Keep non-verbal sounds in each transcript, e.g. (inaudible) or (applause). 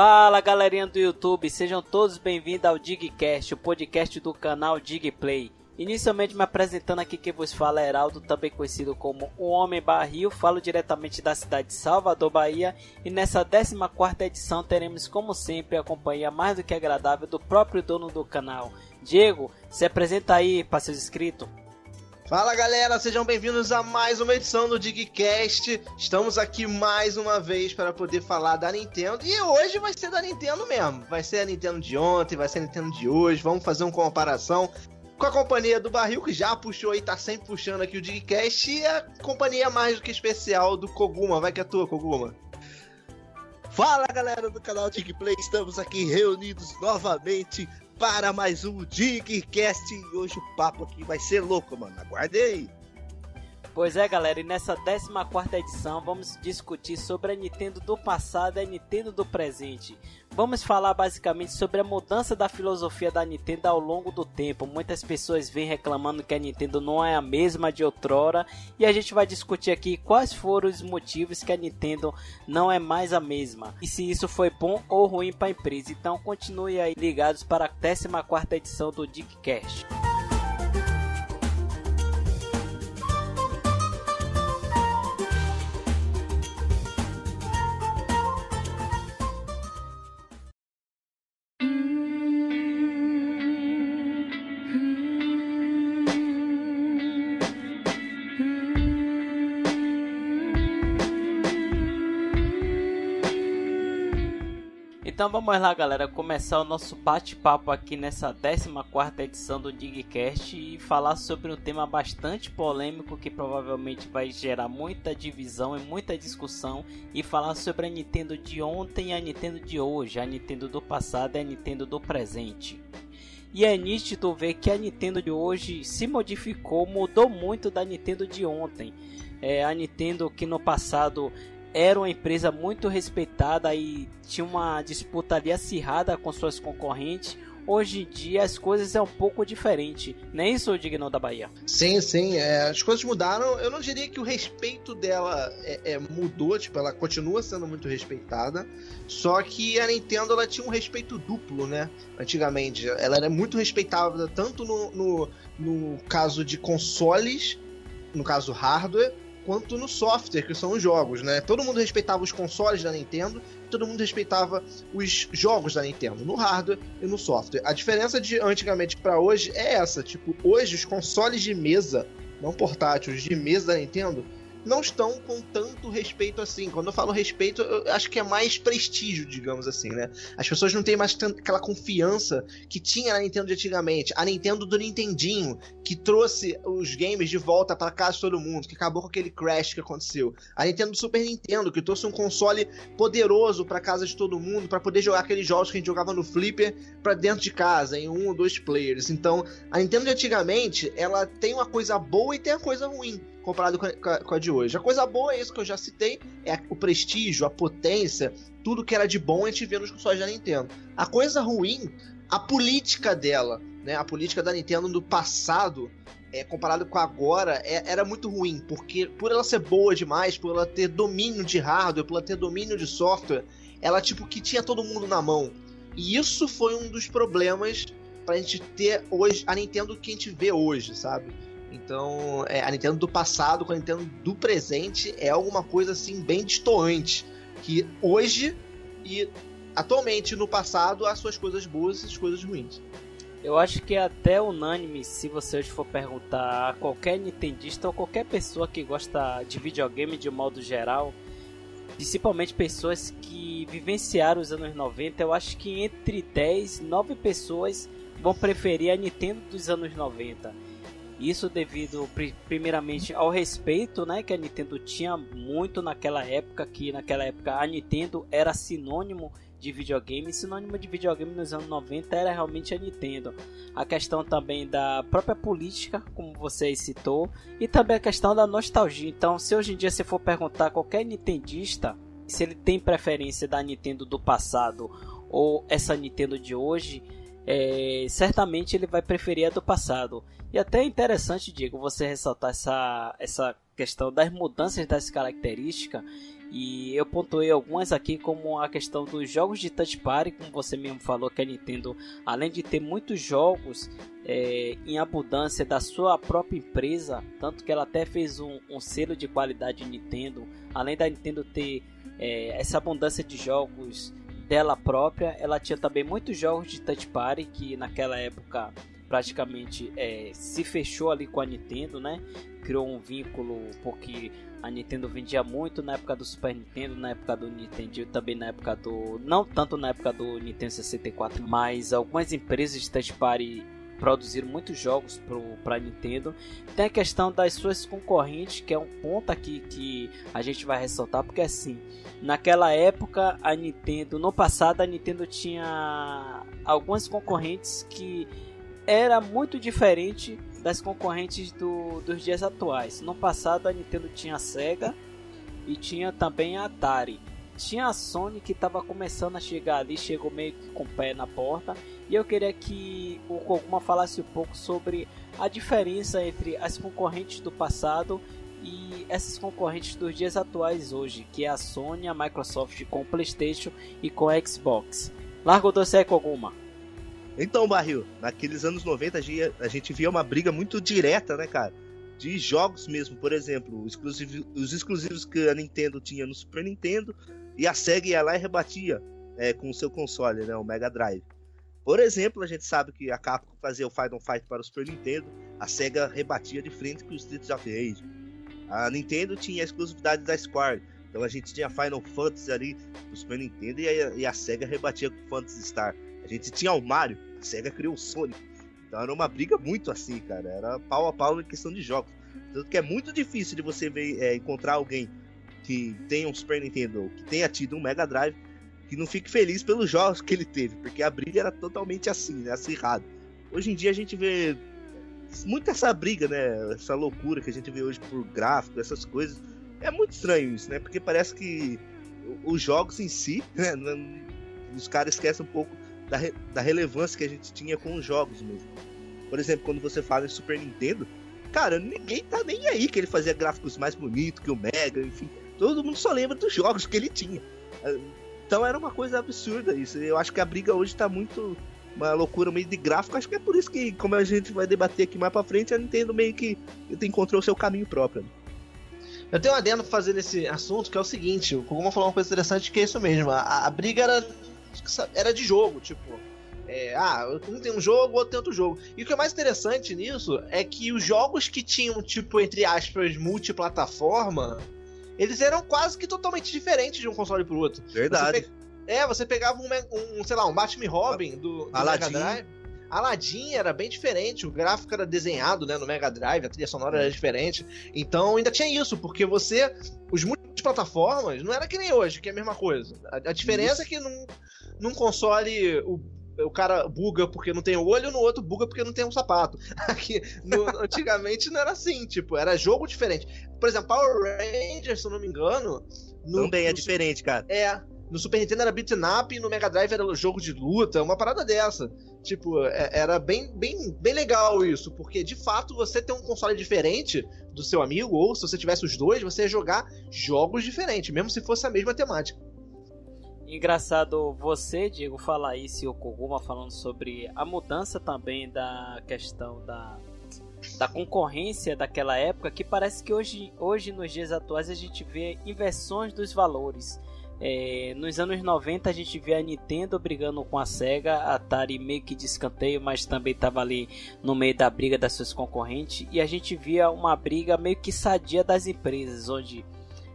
Fala galerinha do YouTube, sejam todos bem-vindos ao Digcast, o podcast do canal Digplay. Inicialmente me apresentando aqui quem vos fala é Heraldo, também conhecido como o Homem Barril, falo diretamente da cidade de Salvador, Bahia, e nessa 14 edição teremos como sempre a companhia mais do que agradável do próprio dono do canal. Diego, se apresenta aí para seus inscritos. Fala galera, sejam bem-vindos a mais uma edição do Digcast. Estamos aqui mais uma vez para poder falar da Nintendo e hoje vai ser da Nintendo mesmo. Vai ser a Nintendo de ontem, vai ser a Nintendo de hoje. Vamos fazer uma comparação com a companhia do Barril, que já puxou e tá sempre puxando aqui o Digcast, e a companhia mais do que especial do Koguma. Vai que é tua, Koguma. Fala galera do canal Digplay, estamos aqui reunidos novamente para mais um Digcast. E hoje o papo aqui vai ser louco, mano. Aguardem aí. Pois é, galera, e nessa 14 edição vamos discutir sobre a Nintendo do passado e a Nintendo do presente. Vamos falar basicamente sobre a mudança da filosofia da Nintendo ao longo do tempo. Muitas pessoas vêm reclamando que a Nintendo não é a mesma de outrora e a gente vai discutir aqui quais foram os motivos que a Nintendo não é mais a mesma e se isso foi bom ou ruim para a empresa. Então continue aí ligados para a 14 edição do Dickcast. Então vamos lá, galera, começar o nosso bate-papo aqui nessa 14 edição do Digcast e falar sobre um tema bastante polêmico que provavelmente vai gerar muita divisão e muita discussão e falar sobre a Nintendo de ontem e a Nintendo de hoje, a Nintendo do passado e a Nintendo do presente. E é nítido ver que a Nintendo de hoje se modificou, mudou muito da Nintendo de ontem. É, a Nintendo que no passado era uma empresa muito respeitada e tinha uma disputa ali acirrada com suas concorrentes. Hoje em dia as coisas é um pouco diferente, não é isso, Digno da Bahia? Sim, sim, é, as coisas mudaram. Eu não diria que o respeito dela é, é, mudou, tipo, ela continua sendo muito respeitada. Só que a Nintendo ela tinha um respeito duplo, né? Antigamente, ela era muito respeitada tanto no, no, no caso de consoles, no caso hardware, quanto no software, que são os jogos, né? Todo mundo respeitava os consoles da Nintendo, todo mundo respeitava os jogos da Nintendo, no hardware e no software. A diferença de antigamente para hoje é essa, tipo, hoje os consoles de mesa, não portáteis, de mesa da Nintendo, não estão com tanto respeito assim. Quando eu falo respeito, eu acho que é mais prestígio, digamos assim, né? As pessoas não têm mais aquela confiança que tinha na Nintendo de antigamente. A Nintendo do Nintendinho, que trouxe os games de volta para casa de todo mundo, que acabou com aquele crash que aconteceu. A Nintendo do Super Nintendo, que trouxe um console poderoso para casa de todo mundo, para poder jogar aqueles jogos que a gente jogava no Flipper para dentro de casa, em um ou dois players. Então, a Nintendo de antigamente, ela tem uma coisa boa e tem a coisa ruim comparado com a, de hoje. A coisa boa é isso que eu já citei, é o prestígio, a potência, tudo que era de bom a gente vê nos consoles da Nintendo. A coisa ruim, a política dela, né? A política da Nintendo do passado, é, comparado com agora, é, era muito ruim, porque por ela ser boa demais, por ela ter domínio de hardware, por ela ter domínio de software, ela tipo que tinha todo mundo na mão. E isso foi um dos problemas pra gente ter hoje a Nintendo que a gente vê hoje, sabe? Então, é, a Nintendo do passado com a Nintendo do presente é alguma coisa assim bem distoante. Que hoje e atualmente no passado há suas coisas boas e suas coisas ruins. Eu acho que é até unânime se você hoje for perguntar a qualquer nintendista ou qualquer pessoa que gosta de videogame de um modo geral, principalmente pessoas que vivenciaram os anos 90, eu acho que entre 10, 9 pessoas vão preferir a Nintendo dos anos 90 isso devido primeiramente ao respeito, né, que a Nintendo tinha muito naquela época, que naquela época a Nintendo era sinônimo de videogame, sinônimo de videogame nos anos 90 era realmente a Nintendo. A questão também da própria política, como você citou, e também a questão da nostalgia. Então, se hoje em dia você for perguntar a qualquer nintendista se ele tem preferência da Nintendo do passado ou essa Nintendo de hoje, é, certamente ele vai preferir a do passado. E até é interessante, Diego, você ressaltar essa, essa questão das mudanças das características E eu pontuei algumas aqui como a questão dos jogos de touch party, como você mesmo falou que a Nintendo, além de ter muitos jogos é, em abundância da sua própria empresa, tanto que ela até fez um, um selo de qualidade Nintendo, além da Nintendo ter é, essa abundância de jogos dela própria, ela tinha também muitos jogos de touch party que naquela época praticamente é, se fechou ali com a Nintendo, né? Criou um vínculo porque a Nintendo vendia muito na época do Super Nintendo, na época do Nintendo, também na época do não tanto na época do Nintendo 64, mas algumas empresas de touch party produziram muitos jogos para Nintendo. Tem a questão das suas concorrentes, que é um ponto aqui que a gente vai ressaltar, porque assim, naquela época a Nintendo, no passado a Nintendo tinha algumas concorrentes que era muito diferente das concorrentes do, dos dias atuais. No passado a Nintendo tinha a Sega e tinha também a Atari. Tinha a Sony que estava começando a chegar ali, chegou meio que com o pé na porta. E eu queria que o Koguma falasse um pouco sobre a diferença entre as concorrentes do passado e essas concorrentes dos dias atuais hoje, que é a Sony, a Microsoft com o PlayStation e com o Xbox. Largo do aí, Koguma. Então, Barril, naqueles anos 90 a gente via uma briga muito direta, né, cara? De jogos mesmo, por exemplo, os exclusivos que a Nintendo tinha no Super Nintendo e a Sega ia lá e rebatia é, com o seu console, né, o Mega Drive. Por exemplo, a gente sabe que a Capcom fazia o Final Fight para o Super Nintendo, a Sega rebatia de frente com os Streets of Rage. A Nintendo tinha a exclusividade da Square, então a gente tinha Final Fantasy ali no Super Nintendo e a, e a Sega rebatia com Phantasy Star. A gente tinha o Mario, a SEGA criou o Sonic. Então era uma briga muito assim, cara. Era pau a pau em questão de jogos. Tanto que é muito difícil de você ver, é, encontrar alguém que tenha um Super Nintendo, que tenha tido um Mega Drive, que não fique feliz pelos jogos que ele teve, porque a briga era totalmente assim, né, acirrada. Hoje em dia a gente vê muito essa briga, né, essa loucura que a gente vê hoje por gráfico, essas coisas. É muito estranho isso, né, porque parece que os jogos em si, (laughs) né, os caras esquecem um pouco da, re, da relevância que a gente tinha com os jogos mesmo. Por exemplo, quando você fala em Super Nintendo, cara, ninguém tá nem aí que ele fazia gráficos mais bonitos que o Mega, enfim. Todo mundo só lembra dos jogos que ele tinha. Então era uma coisa absurda isso. Eu acho que a briga hoje tá muito uma loucura meio de gráfico. Acho que é por isso que, como a gente vai debater aqui mais pra frente, a Nintendo meio que encontrou o seu caminho próprio. Eu tenho um adendo pra fazer nesse assunto que é o seguinte: o Koguma falou uma coisa interessante que é isso mesmo. A, a briga era era de jogo, tipo. É, ah, um tem um jogo, outro tem outro jogo. E o que é mais interessante nisso é que os jogos que tinham, tipo, entre aspas, multiplataforma, eles eram quase que totalmente diferentes de um console pro outro. Verdade. Você pe... É, você pegava um, um, sei lá, um Batman Robin do, do Mega Drive. Aladdin era bem diferente, o gráfico era desenhado né, no Mega Drive, a trilha sonora era diferente. Então ainda tinha isso, porque você. Os multiplataformas não era que nem hoje, que é a mesma coisa. A, a diferença isso. é que num, num console o, o cara buga porque não tem olho, no outro buga porque não tem um sapato. (laughs) Aqui, no, antigamente não era assim, tipo, era jogo diferente. Por exemplo, Power Rangers, se eu não me engano. No, Também é no, diferente, cara. É. No Super Nintendo era beat'em up e no Mega Drive era jogo de luta, uma parada dessa. Tipo, é, era bem, bem, bem legal isso, porque de fato você tem um console diferente do seu amigo, ou se você tivesse os dois, você ia jogar jogos diferentes, mesmo se fosse a mesma temática. Engraçado você, Diego, falar isso e o Koguma falando sobre a mudança também da questão da, da concorrência daquela época, que parece que hoje, hoje nos dias atuais a gente vê inversões dos valores. É, nos anos 90 a gente vê a Nintendo brigando com a Sega, a Atari meio que de escanteio, mas também estava ali no meio da briga das suas concorrentes, e a gente via uma briga meio que sadia das empresas, onde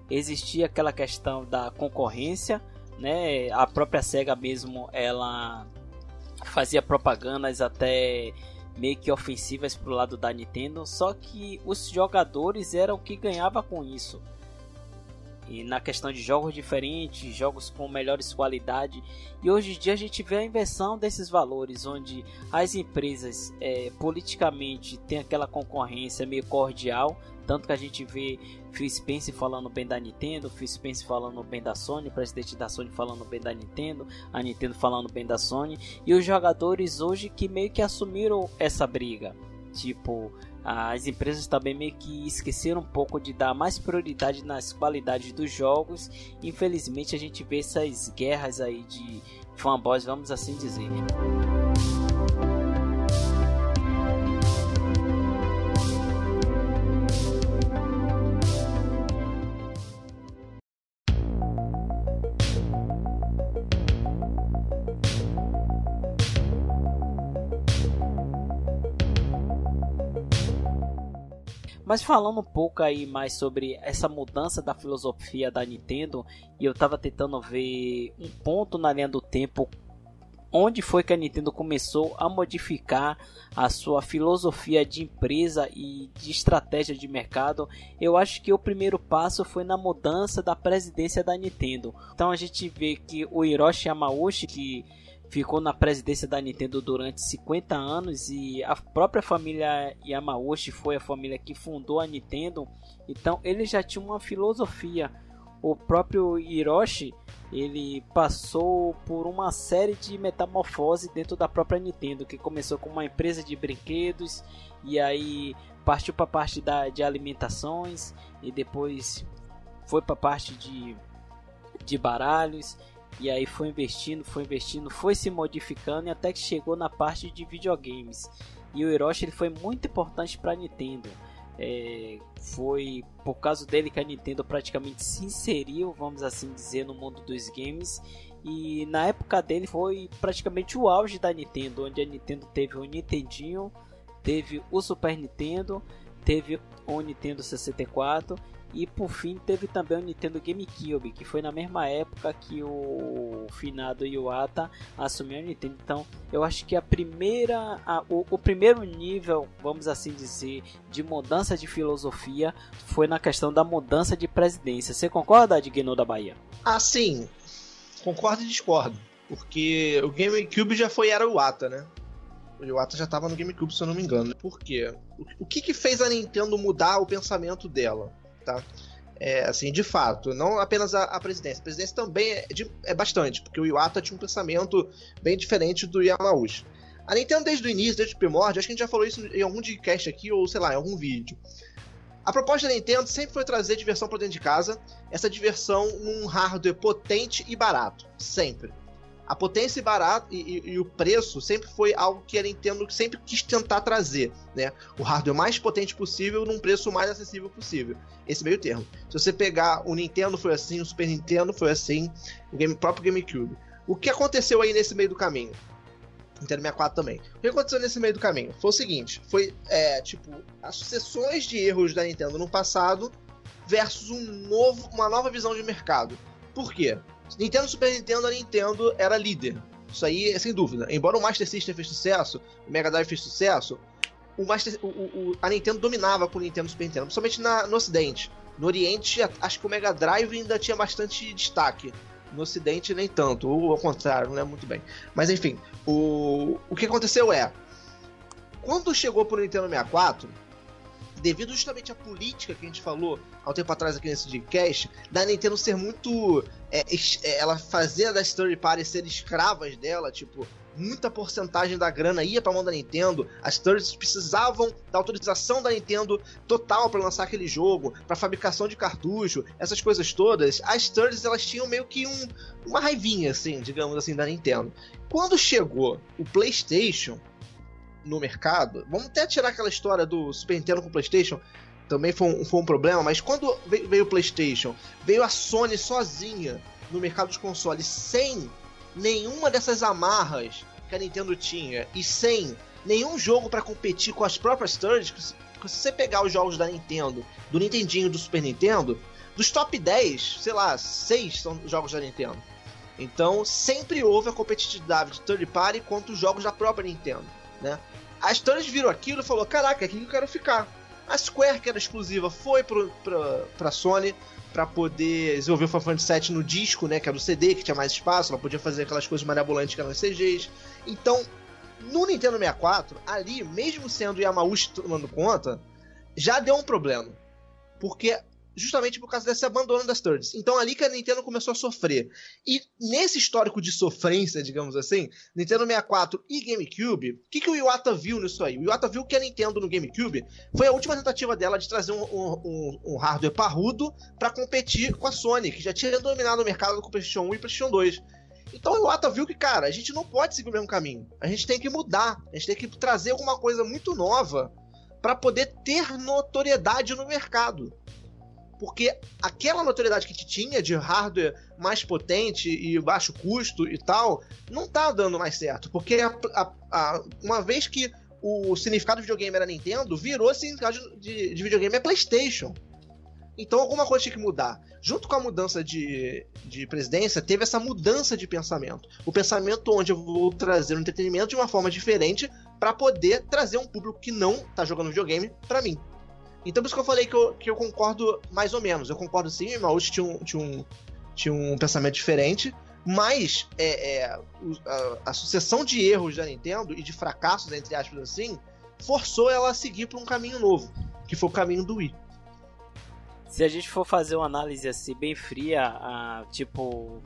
existia aquela questão da concorrência né? A própria Sega mesmo, ela fazia propagandas até meio que ofensivas pro lado da Nintendo, só que os jogadores eram o que ganhava com isso. E na questão de jogos diferentes, jogos com melhores qualidade. E hoje em dia a gente vê a inversão desses valores, onde as empresas é, politicamente têm aquela concorrência meio cordial, tanto que a gente vê Phil Spencer falando bem da Nintendo, Phil Spencer falando bem da Sony, o presidente da Sony falando bem da Nintendo, a Nintendo falando bem da Sony, e os jogadores hoje que meio que assumiram essa briga. Tipo, as empresas também meio que esqueceram um pouco de dar mais prioridade nas qualidades dos jogos. Infelizmente a gente vê essas guerras aí de fanboys, vamos assim dizer. Mas falando um pouco aí mais sobre essa mudança da filosofia da Nintendo, e eu tava tentando ver um ponto na linha do tempo onde foi que a Nintendo começou a modificar a sua filosofia de empresa e de estratégia de mercado, eu acho que o primeiro passo foi na mudança da presidência da Nintendo. Então a gente vê que o Hiroshi Yamauchi, que ficou na presidência da Nintendo durante 50 anos e a própria família Yamauchi foi a família que fundou a Nintendo. Então ele já tinha uma filosofia. O próprio Hiroshi ele passou por uma série de metamorfose dentro da própria Nintendo, que começou com uma empresa de brinquedos e aí partiu para a parte da, de alimentações e depois foi para a parte de, de baralhos e aí foi investindo, foi investindo, foi se modificando e até que chegou na parte de videogames. E o Hiroshi ele foi muito importante para a Nintendo. É, foi por causa dele que a Nintendo praticamente se inseriu, vamos assim dizer, no mundo dos games. E na época dele foi praticamente o auge da Nintendo, onde a Nintendo teve o Nintendinho, teve o Super Nintendo, teve o Nintendo 64 e por fim teve também o Nintendo GameCube, que foi na mesma época que o finado Iwata assumiu a Nintendo. Então eu acho que a primeira, a, o, o, primeiro nível, vamos assim dizer, de mudança de filosofia foi na questão da mudança de presidência. Você concorda, Digno da Bahia? Ah, sim. Concordo e discordo. Porque o GameCube já foi era o Iwata, né? O Iwata já estava no GameCube, se eu não me engano. Por quê? O que, que fez a Nintendo mudar o pensamento dela? Tá? É, assim, de fato, não apenas a, a presidência. A presidência também é, de, é, bastante, porque o Iwata tinha um pensamento bem diferente do Yamauchi. A Nintendo, desde o início, desde o primórdio, acho que a gente já falou isso em algum podcast aqui, ou sei lá, em algum vídeo. A proposta da Nintendo sempre foi trazer diversão para dentro de casa, essa diversão num hardware potente e barato, sempre a potência e barato e, e, e, o preço sempre foi algo que a Nintendo sempre quis tentar trazer, né? O hardware mais potente possível num preço mais acessível possível. Esse meio termo. Se você pegar o Nintendo foi assim, o Super Nintendo foi assim, o game, próprio GameCube. O que aconteceu aí nesse meio do caminho? Nintendo 64 também. O que aconteceu nesse meio do caminho? Foi o seguinte, foi é, tipo as sucessões de erros da Nintendo no passado versus um novo, uma nova visão de mercado. Por quê? Nintendo Super Nintendo, a Nintendo era líder. Isso aí é sem dúvida. Embora o Master System fez sucesso, o Mega Drive fez sucesso, o Master, o, o, a Nintendo dominava com o Nintendo Super Nintendo, principalmente na, no Ocidente. No Oriente, acho que o Mega Drive ainda tinha bastante destaque. No Ocidente, nem tanto, ou ao contrário, não é muito bem. Mas enfim, o, o que aconteceu é. Quando chegou pro Nintendo 64, devido justamente à política que a gente falou há um tempo atrás aqui nesse podcast, da Nintendo ser muito. É, é, ela fazer das third parties ser escravas dela, tipo, muita porcentagem da grana ia para mão da Nintendo. As thirds precisavam da autorização da Nintendo total para lançar aquele jogo, para fabricação de cartucho, essas coisas todas. As thirds elas tinham meio que um, uma raivinha, assim, digamos assim, da Nintendo. Quando chegou o PlayStation, no mercado. Vamos até tirar aquela história do Super Nintendo com o PlayStation, também foi um, foi um problema, mas quando veio, veio o PlayStation, veio a Sony sozinha no mercado de consoles, sem nenhuma dessas amarras que a Nintendo tinha e sem nenhum jogo para competir com as próprias thirds. Se você pegar os jogos da Nintendo, do Nintendinho do Super Nintendo, dos top 10, sei lá, 6 são jogos da Nintendo. Então sempre houve a competitividade de third party contra os jogos da própria Nintendo né? A Astralis viram aquilo e falou: Caraca, aqui que eu quero ficar. A Square, que era exclusiva, foi pro, pra, pra Sony para poder desenvolver o Final Fantasy VII no disco, né? Que era o CD, que tinha mais espaço, ela podia fazer aquelas coisas marabolantes que eram CGs. Então, no Nintendo 64, ali, mesmo sendo Yamauchi tomando conta, já deu um problema. Porque justamente por causa desse abandono das thirds. Então ali que a Nintendo começou a sofrer. E nesse histórico de sofrência, digamos assim, Nintendo 64 e GameCube, o que, que o Iwata viu nisso aí? O Iwata viu que a Nintendo no GameCube foi a última tentativa dela de trazer um, um, um hardware parrudo para competir com a Sony, que já tinha dominado o mercado do PlayStation 1 e PlayStation 2. Então o Iwata viu que, cara, a gente não pode seguir o mesmo caminho. A gente tem que mudar. A gente tem que trazer alguma coisa muito nova para poder ter notoriedade no mercado porque aquela notoriedade que tinha de hardware mais potente e baixo custo e tal, não tá dando mais certo. Porque a, a, a, uma vez que o significado de videogame era Nintendo, virou significado de, de videogame é PlayStation. Então alguma coisa tinha que mudar. Junto com a mudança de, de presidência, teve essa mudança de pensamento. O pensamento onde eu vou trazer o entretenimento de uma forma diferente para poder trazer um público que não tá jogando videogame para mim. Então por isso que eu falei que eu, que eu concordo mais ou menos. Eu concordo sim, o Maurício tinha um, tinha, um, tinha um pensamento diferente, mas é, é, a, a, sucessão de erros da Nintendo e de fracassos, entre aspas assim, forçou ela a seguir por um caminho novo, que foi o caminho do Wii. Se a gente for fazer uma análise assim bem fria, tipo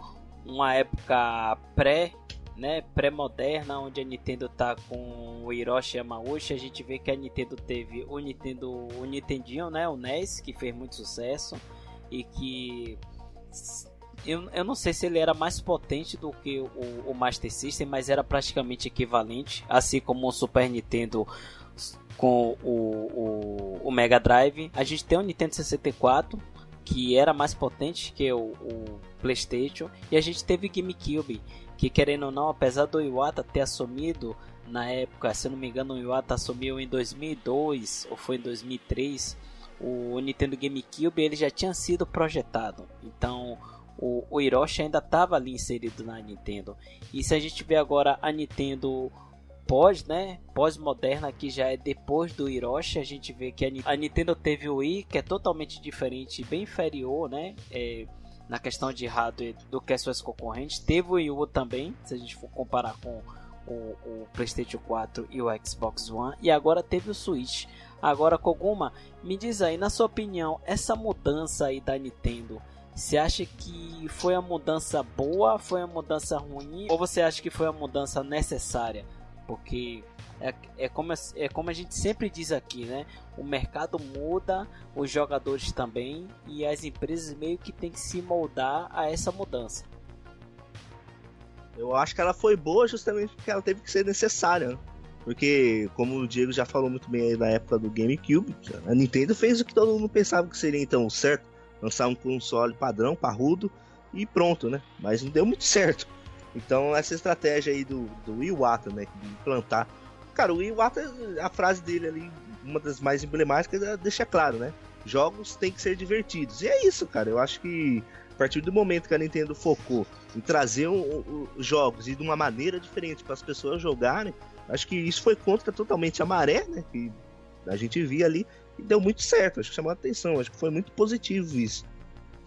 uma época pré né, pré-moderna, onde a Nintendo tá com o Hiroshi Yamauchi, a gente vê que a Nintendo teve o Nintendo, o Nintendinho, né, o NES, que fez muito sucesso e que eu, eu não sei se ele era mais potente do que o, o Master System, mas era praticamente equivalente, assim como o Super Nintendo com o, o, o Mega Drive. A gente tem o Nintendo 64, que era mais potente que o, o PlayStation, e a gente teve GameCube, que querendo ou não, apesar do Iwata ter assumido na época, se não me engano, o Iwata assumiu em 2002 ou foi em 2003, o Nintendo GameCube ele já tinha sido projetado. Então, o, o Hiroshi ainda estava ali inserido na Nintendo. E se a gente vê agora a Nintendo pós, né, pós-moderna que já é depois do Hiroshi, a gente vê que a, a, Nintendo teve o Wii, que é totalmente diferente, bem inferior, né, é, na questão de hardware do que as suas concorrentes. Teve o Wii U também, se a gente for comparar com o, o, PlayStation 4 e o Xbox One. E agora teve o Switch. Agora, Koguma, me diz aí, na sua opinião, essa mudança aí da Nintendo, você acha que foi a mudança boa, foi a mudança ruim, ou você acha que foi a mudança necessária? Porque é, é, como, é como a gente sempre diz aqui, né? O mercado muda, os jogadores também, e as empresas meio que tem que se moldar a essa mudança. Eu acho que ela foi boa justamente porque ela teve que ser necessária. Né? Porque, como o Diego já falou muito bem aí na época do GameCube, a Nintendo fez o que todo mundo pensava que seria então certo. Lançar um console padrão, parrudo e pronto, né? Mas não deu muito certo. Então essa estratégia aí do, do Iwata, né? De implantar Cara, o Iwata, a frase dele ali, uma das mais emblemáticas, é, deixa claro, né? Jogos têm que ser divertidos. E é isso, cara. Eu acho que a partir do momento que a Nintendo focou em trazer um, um, jogos e de uma maneira diferente para as pessoas jogarem, acho que isso foi contra totalmente a maré, né? Que a gente via ali e deu muito certo. Acho que chamou a atenção. Acho que foi muito positivo isso.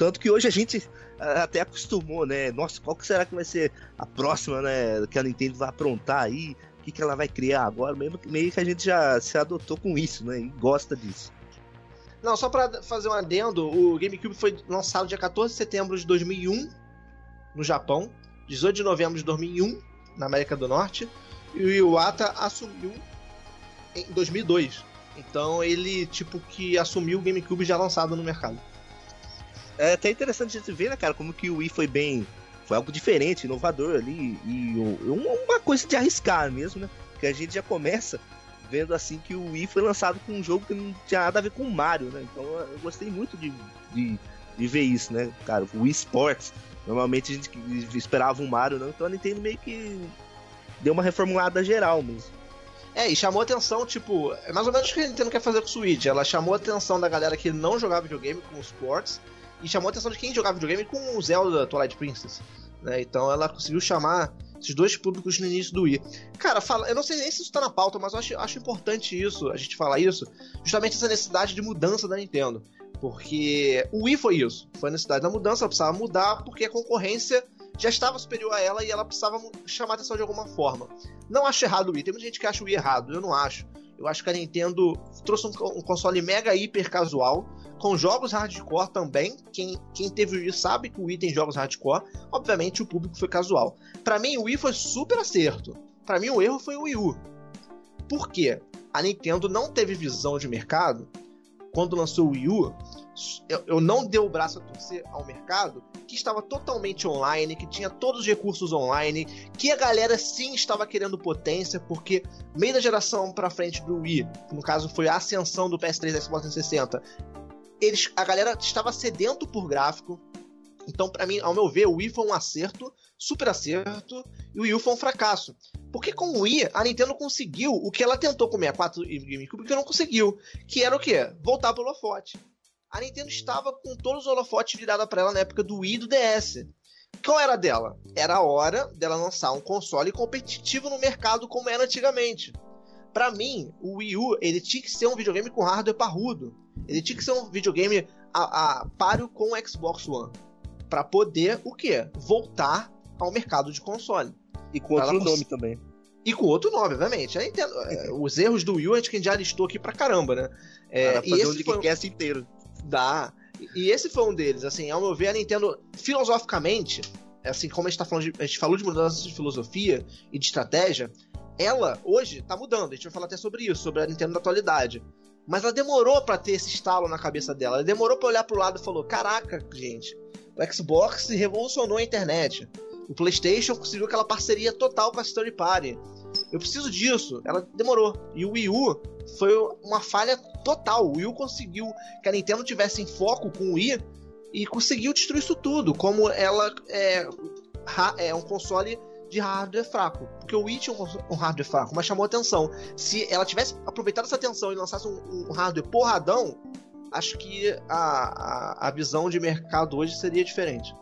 Tanto que hoje a gente até acostumou, né? Nossa, qual que será que vai ser a próxima, né? Que a Nintendo vai aprontar aí? o que, que ela vai criar agora, meio, meio que a gente já se adotou com isso, né? E gosta disso. Não, só para fazer um adendo, o GameCube foi lançado dia 14 de setembro de 2001 no Japão, 18 de novembro de 2001 na América do Norte, e o Iwata assumiu em 2002. Então ele, tipo, que assumiu o GameCube já lançado no mercado. É até interessante a gente ver, né, cara, como que o Wii foi bem foi algo diferente, inovador ali e uma coisa de arriscar mesmo, né? Que a gente já começa vendo assim que o Wii foi lançado com um jogo que não tinha nada a ver com o Mario, né? Então eu gostei muito de, de, de ver isso, né? Cara, o Wii Sports, normalmente a gente esperava um Mario, não, então a Nintendo meio que deu uma reformulada geral mesmo. É, e chamou atenção, tipo, é mais ou menos o que a Nintendo quer fazer com o Switch. Ela chamou a atenção da galera que não jogava videogame com os sports e chamou a atenção de quem jogava videogame com o Zelda Twilight Princess. Né? Então ela conseguiu chamar esses dois públicos no início do Wii. Cara, fala, eu não sei nem se isso tá na pauta, mas eu acho, acho importante isso, a gente falar isso, justamente essa necessidade de mudança da Nintendo. Porque o Wii foi isso, foi a necessidade da mudança, ela precisava mudar porque a concorrência já estava superior a ela e ela precisava chamar atenção de alguma forma. Não acho errado o Wii, tem muita gente que acha o Wii errado, eu não acho. Eu acho que a Nintendo trouxe um, um console mega hiper casual, com jogos hardcore também. Quem, quem teve o Wii sabe que o Wii tem jogos hardcore. Obviamente o público foi casual. Para mim o Wii foi super acerto. Para mim o erro foi o Wii U. Por quê? A Nintendo não teve visão de mercado quando lançou o Wii U eu, não dei o braço a torcer ao mercado, que estava totalmente online, que tinha todos os recursos online, que a galera sim estava querendo potência, porque meio da geração para frente do Wii, no caso foi a ascensão do PS3 e Xbox 360, eles, a galera estava sedento por gráfico. Então, para mim, ao meu ver, o Wii foi um acerto, super acerto, e o Wii U foi um fracasso. Porque com o Wii, a Nintendo conseguiu o que ela tentou com o 64 e GameCube, que não conseguiu. Que era o quê? Voltar pro holofote a Nintendo estava com todos os holofotes virados para ela na época do Wii e do DS. Qual era dela? Era a hora dela lançar um console competitivo no mercado como era antigamente. Para mim, o Wii U ele tinha que ser um videogame com hardware parrudo. Ele tinha que ser um videogame a, a páreo com o Xbox One. Para poder, o quê? Voltar ao mercado de console. E com outro nome também. E com outro nome, obviamente. Nintendo, é, os erros do Wii U a gente já listou aqui pra caramba, né? É, fazer e esse um foi... inteiro. Dá. E esse foi um deles, assim, ao meu ver, a Nintendo, filosoficamente, assim como a gente, tá falando de, a gente falou de mudanças de filosofia e de estratégia, ela, hoje, tá mudando. A gente vai falar até sobre isso, sobre a Nintendo da atualidade. Mas ela demorou para ter esse estalo na cabeça dela. Ela demorou para olhar pro lado e falou: Caraca, gente, o Xbox revolucionou a internet. O PlayStation conseguiu aquela parceria total com a Story Party. Eu preciso disso. Ela demorou. E o Wii U foi uma falha total. O Wii U conseguiu que a Nintendo tivesse em foco com o Wii e conseguiu destruir isso tudo. Como ela é, é um console de hardware fraco. Porque o Wii tinha um hardware fraco, mas chamou atenção. Se ela tivesse aproveitado essa atenção e lançasse um, um hardware porradão, acho que a, a, a visão de mercado hoje seria diferente.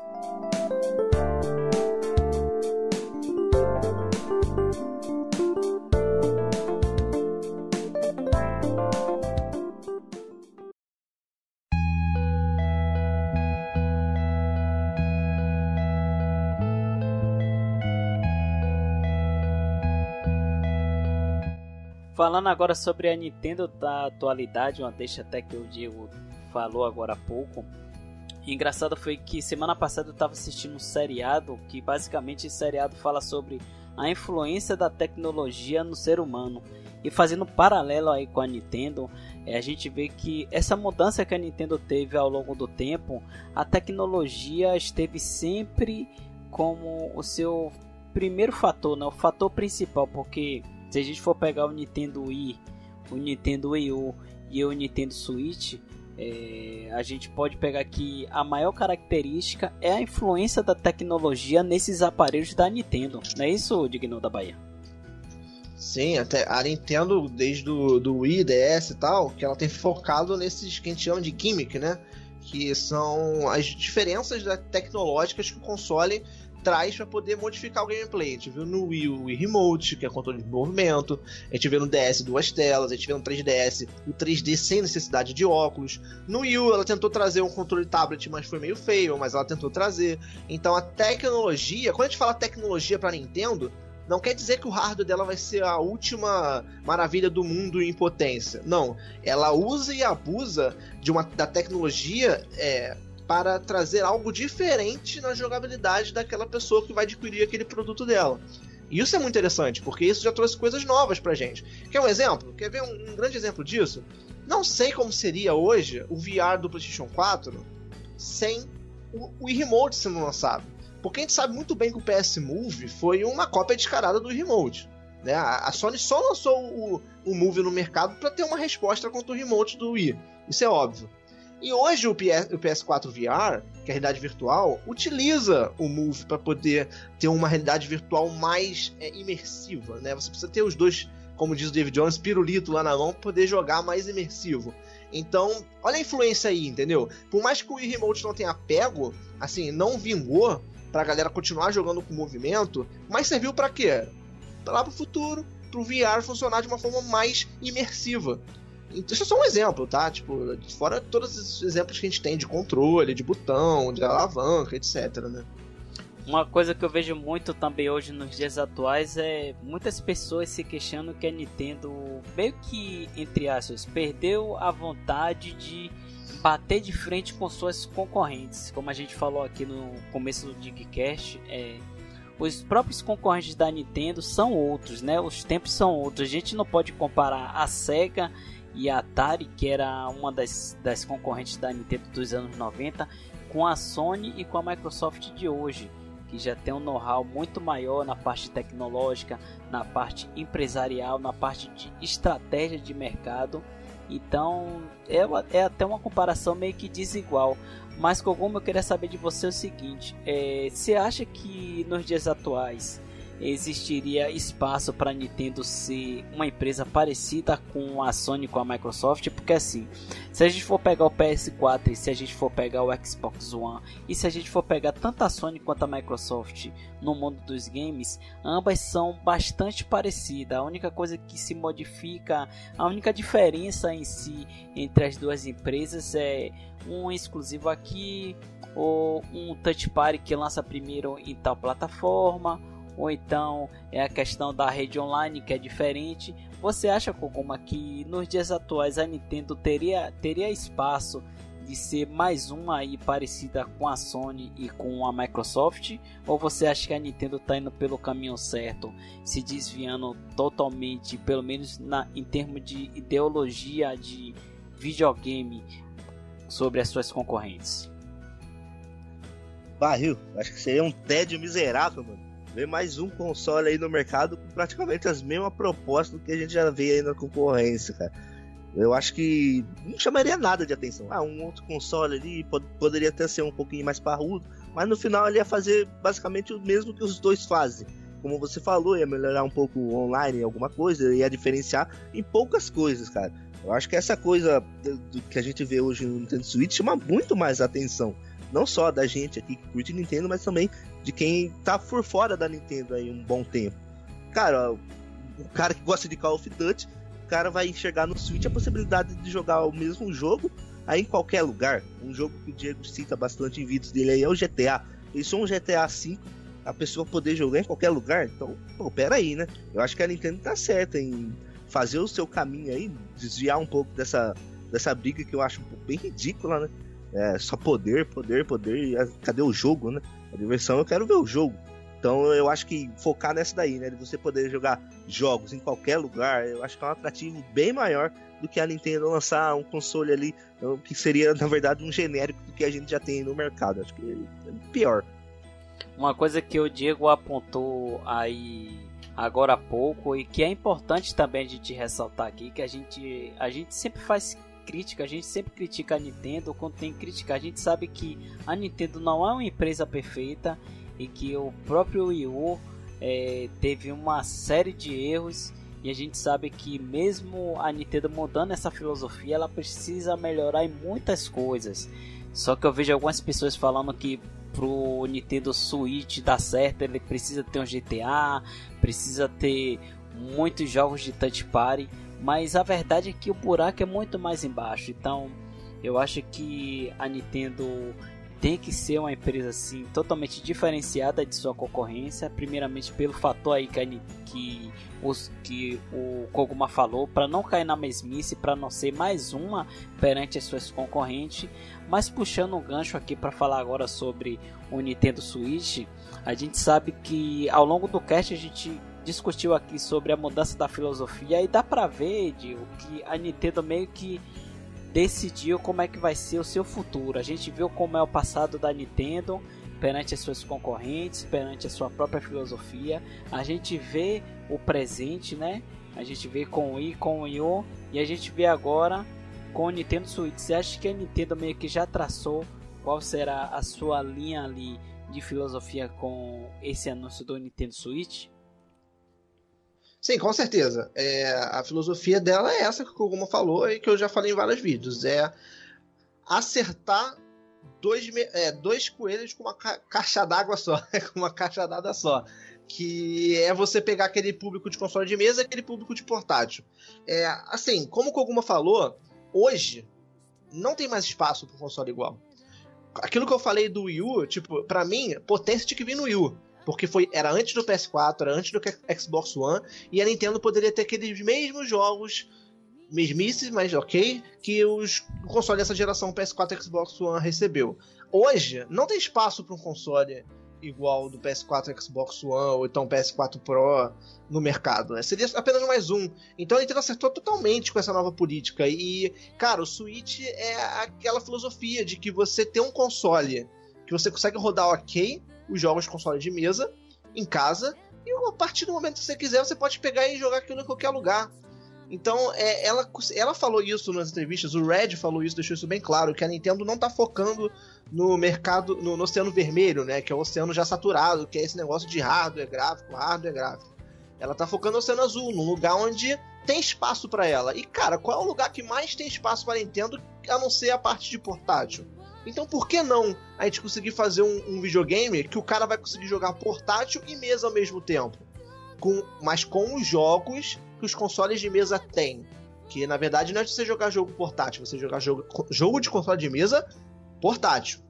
Falando agora sobre a Nintendo da atualidade, uma deixa até que o Diego falou agora há pouco. engraçado foi que semana passada eu estava assistindo um seriado que basicamente esse seriado fala sobre a influência da tecnologia no ser humano. E fazendo paralelo aí com a Nintendo, é, a gente vê que essa mudança que a Nintendo teve ao longo do tempo, a tecnologia esteve sempre como o seu primeiro fator, né? o fator principal, porque se a gente for pegar o Nintendo Wii, o Nintendo Wii U e o Nintendo Switch, é, a gente pode pegar que a maior característica é a influência da tecnologia nesses aparelhos da Nintendo. Não é isso, Digno da Bahia? Sim, até a Nintendo, desde o do Wii, DS e tal, que ela tem focado nesses que a gente chama de gimmick, né? Que são as diferenças tecnológicas que o console traz para poder modificar o gameplay. A gente viu no Wii o Wii Remote, que é controle de movimento. A gente viu no DS duas telas. A gente viu no 3DS o 3D sem necessidade de óculos. No Wii U ela tentou trazer um controle tablet, mas foi meio feio, mas ela tentou trazer. Então a tecnologia, quando a gente fala tecnologia para Nintendo, não quer dizer que o hardware dela vai ser a última maravilha do mundo em potência. Não, ela usa e abusa de uma da tecnologia é, para trazer algo diferente na jogabilidade daquela pessoa que vai adquirir aquele produto dela. E isso é muito interessante, porque isso já trouxe coisas novas pra gente. Quer um exemplo? Quer ver um, um grande exemplo disso? Não sei como seria hoje o VR do PlayStation 4 sem o, o Remote sendo lançado. Porque a gente sabe muito bem que o PS Move foi uma cópia descarada do Remote. Né? A, Sony só lançou o, o Move no mercado para ter uma resposta contra o Remote do Wii. Isso é óbvio. E hoje o, PS, o PS4 VR, que é a realidade virtual, utiliza o Move para poder ter uma realidade virtual mais é, imersiva, né? Você precisa ter os dois, como diz o David Jones, pirulito lá na mão para poder jogar mais imersivo. Então, olha a influência aí, entendeu? Por mais que o Wii Remote não tenha pego, assim, não vingou pra galera continuar jogando com movimento, mas serviu para quê? Lá pro futuro, pro VR funcionar de uma forma mais imersiva. Isso é só um exemplo, tá? Tipo, fora todos os exemplos que a gente tem de controle, de botão, de alavanca, etc, né? Uma coisa que eu vejo muito também hoje nos dias atuais é muitas pessoas se queixando que a Nintendo meio que, entre aspas, perdeu a vontade de bater de frente com suas concorrentes. Como a gente falou aqui no começo do Digcast, é, os próprios concorrentes da Nintendo são outros, né? Os tempos são outros. A gente não pode comparar a Sega e a Atari, que era uma das, das concorrentes da Nintendo dos anos 90, com a Sony e com a Microsoft de hoje, que já tem um know-how muito maior na parte tecnológica, na parte empresarial, na parte de estratégia de mercado. Então é, é até uma comparação meio que desigual. Mas Koguma, eu queria saber de você o seguinte: é, você acha que nos dias atuais existiria espaço para Nintendo ser uma empresa parecida com a Sony com a Microsoft, porque assim, se a gente for pegar o PS4 e se a gente for pegar o Xbox One e se a gente for pegar tanto a Sony quanto a Microsoft no mundo dos games, ambas são bastante parecidas. A única coisa que se modifica, a única diferença em si entre as duas empresas é um exclusivo aqui ou um touch party que lança primeiro em tal plataforma ou então é a questão da rede online que é diferente. Você acha, Koguma, que nos dias atuais a Nintendo teria, teria espaço de ser mais uma aí parecida com a Sony e com a Microsoft? Ou você acha que a Nintendo está indo pelo caminho certo, se desviando totalmente, pelo menos na, em termos de ideologia de videogame, sobre as suas concorrentes? Barril, acho que seria um tédio miserável, mano ver mais um console aí no mercado com praticamente as mesmas propostas que a gente já vê aí na concorrência, cara. Eu acho que não chamaria nada de atenção. Ah, um outro console ali pod poderia até ser um pouquinho mais parrudo, mas no final ele ia fazer basicamente o mesmo que os dois fazem. Como você falou, ia melhorar um pouco online alguma coisa, ia diferenciar em poucas coisas, cara. Eu acho que essa coisa do que a gente vê hoje no Nintendo Switch chama muito mais atenção. Não só da gente aqui que curte Nintendo, mas também de quem tá por fora da Nintendo aí um bom tempo. Cara, o cara que gosta de Call of Duty, o cara vai enxergar no Switch a possibilidade de jogar o mesmo jogo aí em qualquer lugar. Um jogo que o Diego cita bastante em vídeos dele aí é o GTA. Isso é um GTA V, a pessoa poder jogar em qualquer lugar. Então, pô, pera aí, né? Eu acho que a Nintendo tá certa em fazer o seu caminho aí, desviar um pouco dessa, dessa briga que eu acho bem ridícula, né? É, só poder, poder, poder. Cadê o jogo, né? A diversão eu quero ver o jogo. Então eu acho que focar nessa daí, né? De você poder jogar jogos em qualquer lugar, eu acho que é um atrativo bem maior do que a Nintendo lançar um console ali, então, que seria, na verdade, um genérico do que a gente já tem no mercado. Acho que é pior. Uma coisa que o Diego apontou aí agora há pouco e que é importante também de te ressaltar aqui, que a gente, a gente sempre faz crítica, a gente sempre critica a Nintendo, quando tem crítica, a gente sabe que a Nintendo não é uma empresa perfeita e que o próprio Wii U é, teve uma série de erros e a gente sabe que mesmo a Nintendo mudando essa filosofia, ela precisa melhorar em muitas coisas. Só que eu vejo algumas pessoas falando que pro Nintendo Switch dar certo, ele precisa ter um GTA, precisa ter muitos jogos de touch party mas a verdade é que o buraco é muito mais embaixo. Então, eu acho que a Nintendo tem que ser uma empresa assim totalmente diferenciada de sua concorrência, primeiramente pelo fator aí que, que, os, que o Koguma falou, para não cair na mesmice, para não ser mais uma perante as suas concorrentes, mas puxando um gancho aqui para falar agora sobre o Nintendo Switch, a gente sabe que ao longo do cast a gente discutiu aqui sobre a mudança da filosofia e dá pra ver, Dio, que a Nintendo meio que decidiu como é que vai ser o seu futuro. A gente viu como é o passado da Nintendo perante as suas concorrentes, perante a sua própria filosofia. A gente vê o presente, né? A gente vê com o Wii, com o Wii e a gente vê agora com o Nintendo Switch. Você acha que a Nintendo meio que já traçou qual será a sua linha ali de filosofia com esse anúncio do Nintendo Switch? Sim, com certeza. É, a filosofia dela é essa que o Koguma falou e que eu já falei em vários vídeos. É acertar dois, é, dois coelhos com uma ca caixa d'água só. (laughs) com uma caixa d'água só. Que é você pegar aquele público de console de mesa e aquele público de portátil. É, assim, como o Koguma falou, hoje não tem mais espaço para console igual. aquilo que eu falei do Wii U, tipo, pra mim, potência tinha que vir no Wii U. Porque foi, era antes do PS4, era antes do Xbox One, e a Nintendo poderia ter aqueles mesmos jogos, mesmices, mas ok, que os o console dessa geração PS4 e Xbox One recebeu. Hoje, não tem espaço para um console igual do PS4 Xbox One ou então PS4 Pro no mercado. Né? Seria apenas mais um. Então a Nintendo acertou totalmente com essa nova política. E, cara, o Switch é aquela filosofia de que você tem um console que você consegue rodar ok os jogos de console de mesa em casa. E a partir do momento que você quiser, você pode pegar e jogar aquilo em qualquer lugar. Então, é, ela, ela falou isso nas entrevistas, o Red falou isso, deixou isso bem claro, que a Nintendo não está focando no mercado, no, no, oceano vermelho, né? Que é o oceano já saturado, que é esse negócio de hardware gráfico, hardware gráfico. Ela está focando no oceano azul, num lugar onde tem espaço para ela. E cara, qual é o lugar que mais tem espaço para Nintendo a não ser a parte de portátil? Então por que não a gente conseguir fazer um, um videogame que o cara vai conseguir jogar portátil e mesa ao mesmo tempo? Com, mas com os jogos que os consoles de mesa têm. Que na verdade não é você jogar jogo portátil, você jogar jogo, jogo de console de mesa portátil.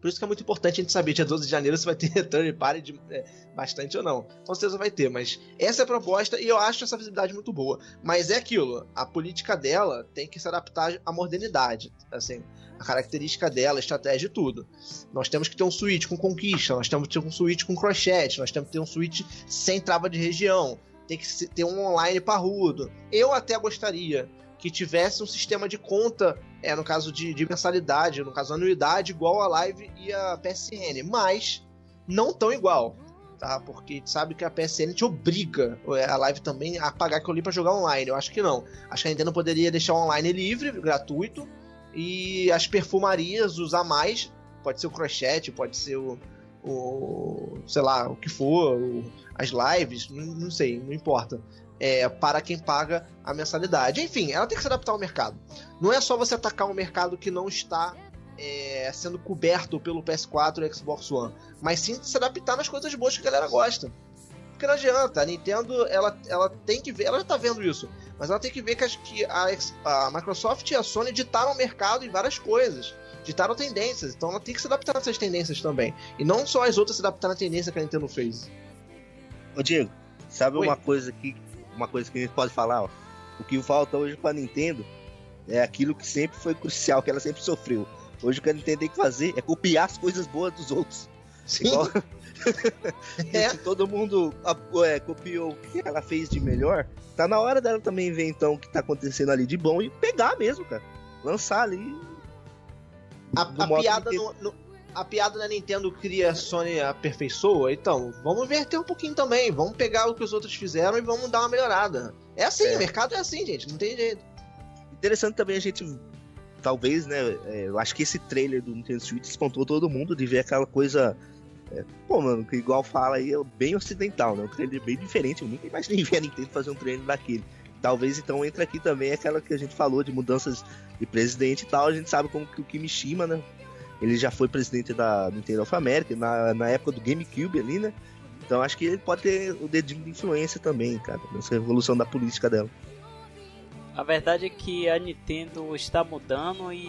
Por isso que é muito importante a gente saber, dia 12 de janeiro, se vai ter (laughs) third party de, é, bastante ou não. Com certeza vai ter, mas essa é a proposta e eu acho essa visibilidade muito boa. Mas é aquilo, a política dela tem que se adaptar à modernidade. Assim, a característica dela, a estratégia e tudo. Nós temos que ter um switch com conquista, nós temos que ter um switch com crochet, nós temos que ter um switch sem trava de região, tem que ter um online parrudo. Eu até gostaria que tivesse um sistema de conta, é, no caso de, de mensalidade, no caso anuidade, igual a Live e a PSN, mas não tão igual, tá? Porque sabe que a PSN te obriga, é, a Live também, a pagar aquilo ali pra jogar online. Eu acho que não. Acho que a Nintendo poderia deixar o online livre, gratuito, e as perfumarias usar mais. Pode ser o crochet, pode ser o, o sei lá, o que for, as lives, não, não sei, não importa é, para quem paga a mensalidade. Enfim, ela tem que se adaptar ao mercado. Não é só você atacar um mercado que não está é, sendo coberto pelo PS4 e Xbox One, mas sim se adaptar nas coisas boas que a galera gosta. Porque não adianta, a Nintendo ela, ela tem que ver, ela já está vendo isso, mas ela tem que ver que, que a, a Microsoft e a Sony ditaram o mercado em várias coisas ditaram tendências, então ela tem que se adaptar a essas tendências também. E não só as outras se adaptar na tendência que a Nintendo fez. Ô Diego, sabe Oi? uma coisa que uma coisa que a gente pode falar, ó. O que falta hoje pra Nintendo é aquilo que sempre foi crucial, que ela sempre sofreu. Hoje o que a Nintendo tem que fazer é copiar as coisas boas dos outros. Sim. Igual... (laughs) (laughs) é. todo mundo é, copiou o que ela fez de melhor, tá na hora dela também ver então o que tá acontecendo ali de bom e pegar mesmo, cara. Lançar ali. A, a piada no, no, a piada da Nintendo cria a Sony aperfeiçoa, então vamos inverter um pouquinho também. Vamos pegar o que os outros fizeram e vamos dar uma melhorada. É assim, é. o mercado é assim, gente, não tem jeito. Interessante também a gente, talvez, né? É, eu acho que esse trailer do Nintendo Switch espantou todo mundo de ver aquela coisa. É, pô, mano, que igual fala aí, é bem ocidental, né? Um trailer bem diferente. Eu nunca imaginei (laughs) ver a Nintendo fazer um trailer daquele. Talvez então entre aqui também aquela que a gente falou de mudanças de presidente e tal. A gente sabe como que o Kimishima, né? Ele já foi presidente da Nintendo of America na, na época do GameCube ali, né? Então acho que ele pode ter o dedinho de influência também, cara, nessa evolução da política dela. A verdade é que a Nintendo está mudando e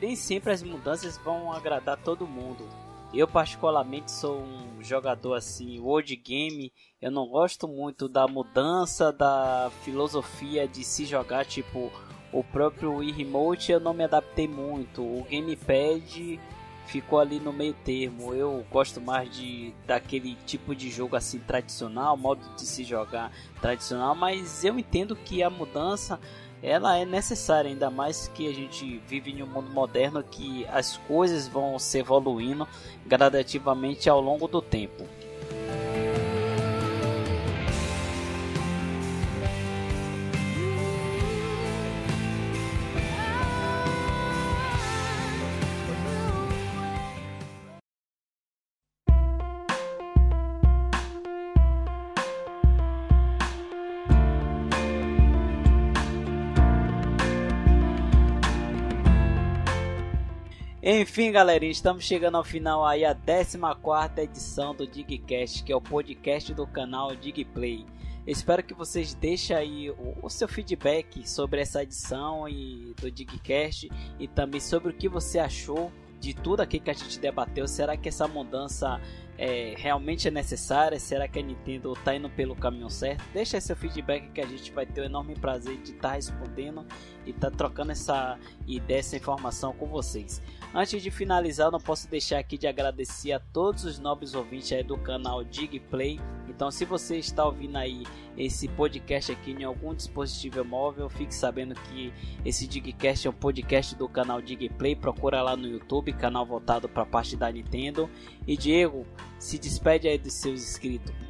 nem sempre as mudanças vão agradar todo mundo. Eu particularmente sou um jogador assim, world game, eu não gosto muito da mudança da filosofia de se jogar tipo o próprio Wii Remote eu não me adaptei muito. O gamepad ficou ali no meio termo. Eu gosto mais de daquele tipo de jogo assim tradicional, modo de se jogar tradicional, mas eu entendo que a mudança ela é necessária, ainda mais que a gente vive em um mundo moderno que as coisas vão se evoluindo gradativamente ao longo do tempo. Enfim, galerinha, estamos chegando ao final aí a 14 edição do Digcast, que é o podcast do canal Digplay. Espero que vocês deixem aí o, o, seu feedback sobre essa edição e do Digcast e também sobre o que você achou de tudo aqui que a gente debateu. Será que essa mudança é, realmente é necessária? Será que a Nintendo está indo pelo caminho certo? Deixa seu feedback que a gente vai ter o enorme prazer de estar tá respondendo e estar tá trocando essa ideia, essa informação com vocês. Antes de finalizar, não posso deixar aqui de agradecer a todos os nobres ouvintes aí do canal Digplay. Então, se você está ouvindo aí esse podcast aqui em algum dispositivo móvel, fique sabendo que esse Digcast é um podcast do canal Digplay. Procura lá no YouTube, canal voltado para a parte da Nintendo. E Diego, se despede aí dos seus inscritos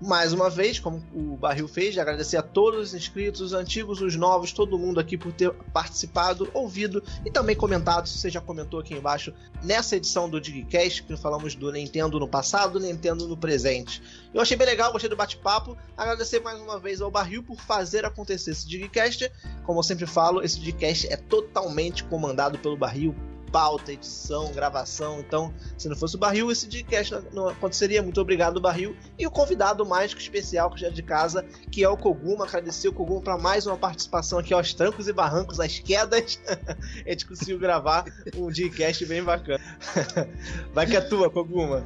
mais uma vez, como o Barril fez, de agradecer a todos os inscritos, os antigos, os novos, todo mundo aqui por ter participado, ouvido e também comentado, se você já comentou aqui embaixo, nessa edição do Digcast, que falamos do Nintendo no passado, Nintendo no presente. Eu achei bem legal, gostei do bate-papo. Agradecer mais uma vez ao Barril por fazer acontecer esse Digcast. Como eu sempre falo, esse Digcast é totalmente comandado pelo Barril, pauta, edição, gravação. Então, se não fosse o Barril, esse podcast não aconteceria. Muito obrigado, Barril. E o convidado mágico especial que já é de casa, que é o Koguma. Agradecer o Koguma para mais uma participação aqui aos trancos e barrancos, às quedas. (laughs) a gente conseguiu gravar um podcast bem bacana. (laughs) Vai que é tua, Koguma.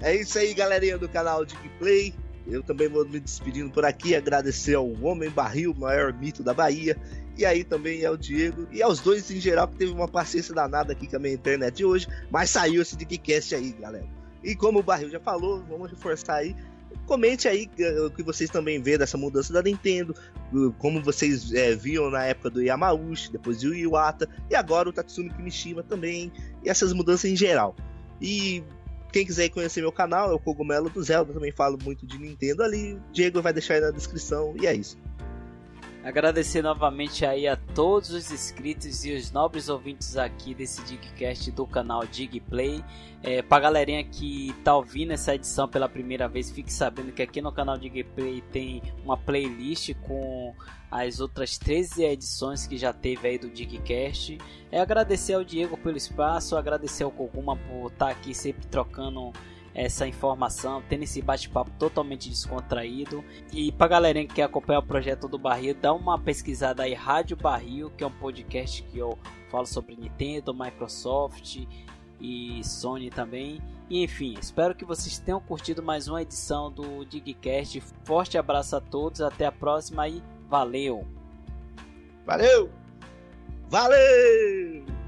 É isso aí, galerinha do canal Digplay. Eu também vou me despedindo por aqui, agradecer ao Homem Barril, maior mito da Bahia, e aí também é o Diego, e aos dois em geral, que teve uma paciência danada aqui com a minha internet hoje, mas saiu esse Dickcast aí, galera. E como o Barril já falou, vamos reforçar aí. Comente aí eh, o que vocês também vê dessa mudança da Nintendo, como vocês é, viam na época do Yamauchi, depois do Iwata, e agora o Tatsumi Kimishima também, e essas mudanças em geral. E quem quiser conhecer meu canal é o Cogumelo do Zelda, também falo muito de Nintendo ali. Diego vai deixar aí na descrição e é isso. Agradecer novamente aí a todos os inscritos e os nobres ouvintes aqui desse Digcast do canal Digplay. É, pra galerinha que tá ouvindo essa edição pela primeira vez, fique sabendo que aqui no canal Digplay tem uma playlist com as outras 13 edições que já teve aí do Digcast. É agradecer ao Diego pelo espaço, agradecer ao Koguma por estar tá aqui sempre trocando essa informação, tendo esse bate-papo totalmente descontraído. E pra galerinha que quer acompanhar o projeto do Barril, dá uma pesquisada aí, Rádio Barril, que é um podcast que eu falo sobre Nintendo, Microsoft e Sony também. E, enfim, espero que vocês tenham curtido mais uma edição do Digcast. Forte abraço a todos, até a próxima e valeu! Valeu! Valeu!